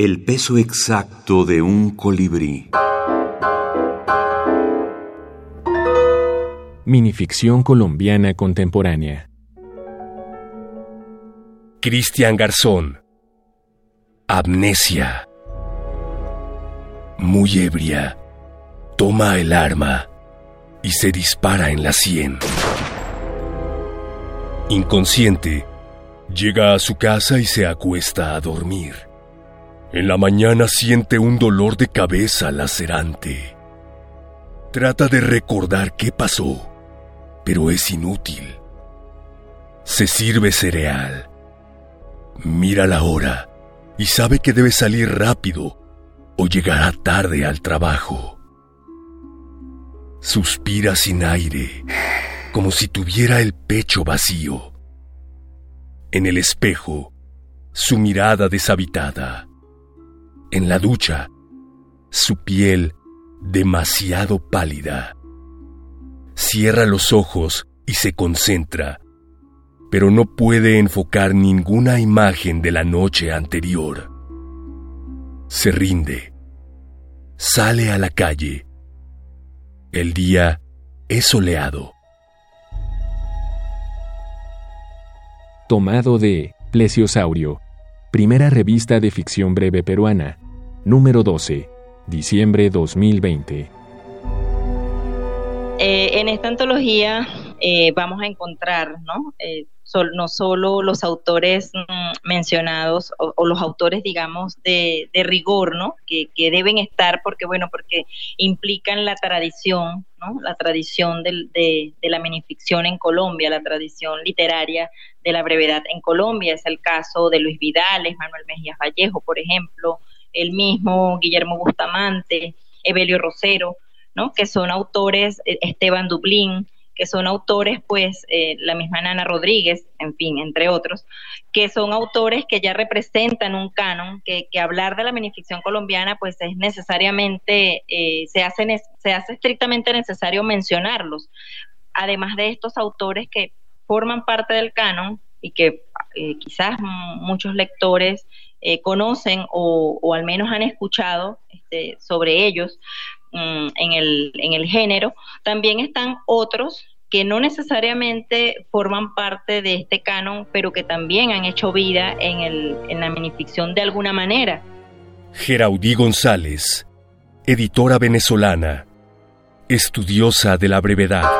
El peso exacto de un colibrí. Minificción colombiana contemporánea. Cristian Garzón. Amnesia. Muy ebria, toma el arma y se dispara en la sien. Inconsciente, llega a su casa y se acuesta a dormir. En la mañana siente un dolor de cabeza lacerante. Trata de recordar qué pasó, pero es inútil. Se sirve cereal. Mira la hora y sabe que debe salir rápido o llegará tarde al trabajo. Suspira sin aire, como si tuviera el pecho vacío. En el espejo, su mirada deshabitada. En la ducha, su piel demasiado pálida. Cierra los ojos y se concentra, pero no puede enfocar ninguna imagen de la noche anterior. Se rinde. Sale a la calle. El día es soleado. Tomado de Plesiosaurio, primera revista de ficción breve peruana, número 12, diciembre 2020. Eh, en esta antología eh, vamos a encontrar, ¿no? Eh, no solo los autores mm, mencionados o, los autores, digamos, de, rigor, ¿no? Que, deben estar porque, bueno, porque implican la tradición, ¿no? La tradición de, la minificción en Colombia, la tradición literaria de la brevedad en Colombia. Es el caso de Luis Vidales, Manuel Mejías Vallejo, por ejemplo, el mismo Guillermo Bustamante, Evelio Rosero, ¿no? Que son autores, eh, Esteban Dublín, que son autores, pues, eh, la misma Nana Rodríguez, en fin, entre otros, que son autores que ya representan un canon, que, hablar de la minificción colombiana, pues, es necesariamente, eh, se, hace, se hace estrictamente necesario mencionarlos. Además de estos autores que forman parte del canon y que eh, quizás muchos lectores conocen o, o, al menos han escuchado este, sobre ellos, Mm, en, el, en el género, también están otros que no necesariamente forman parte de este canon, pero que también han hecho vida en, el, en la minificción de alguna manera. Geraudí González, editora venezolana, estudiosa de la brevedad.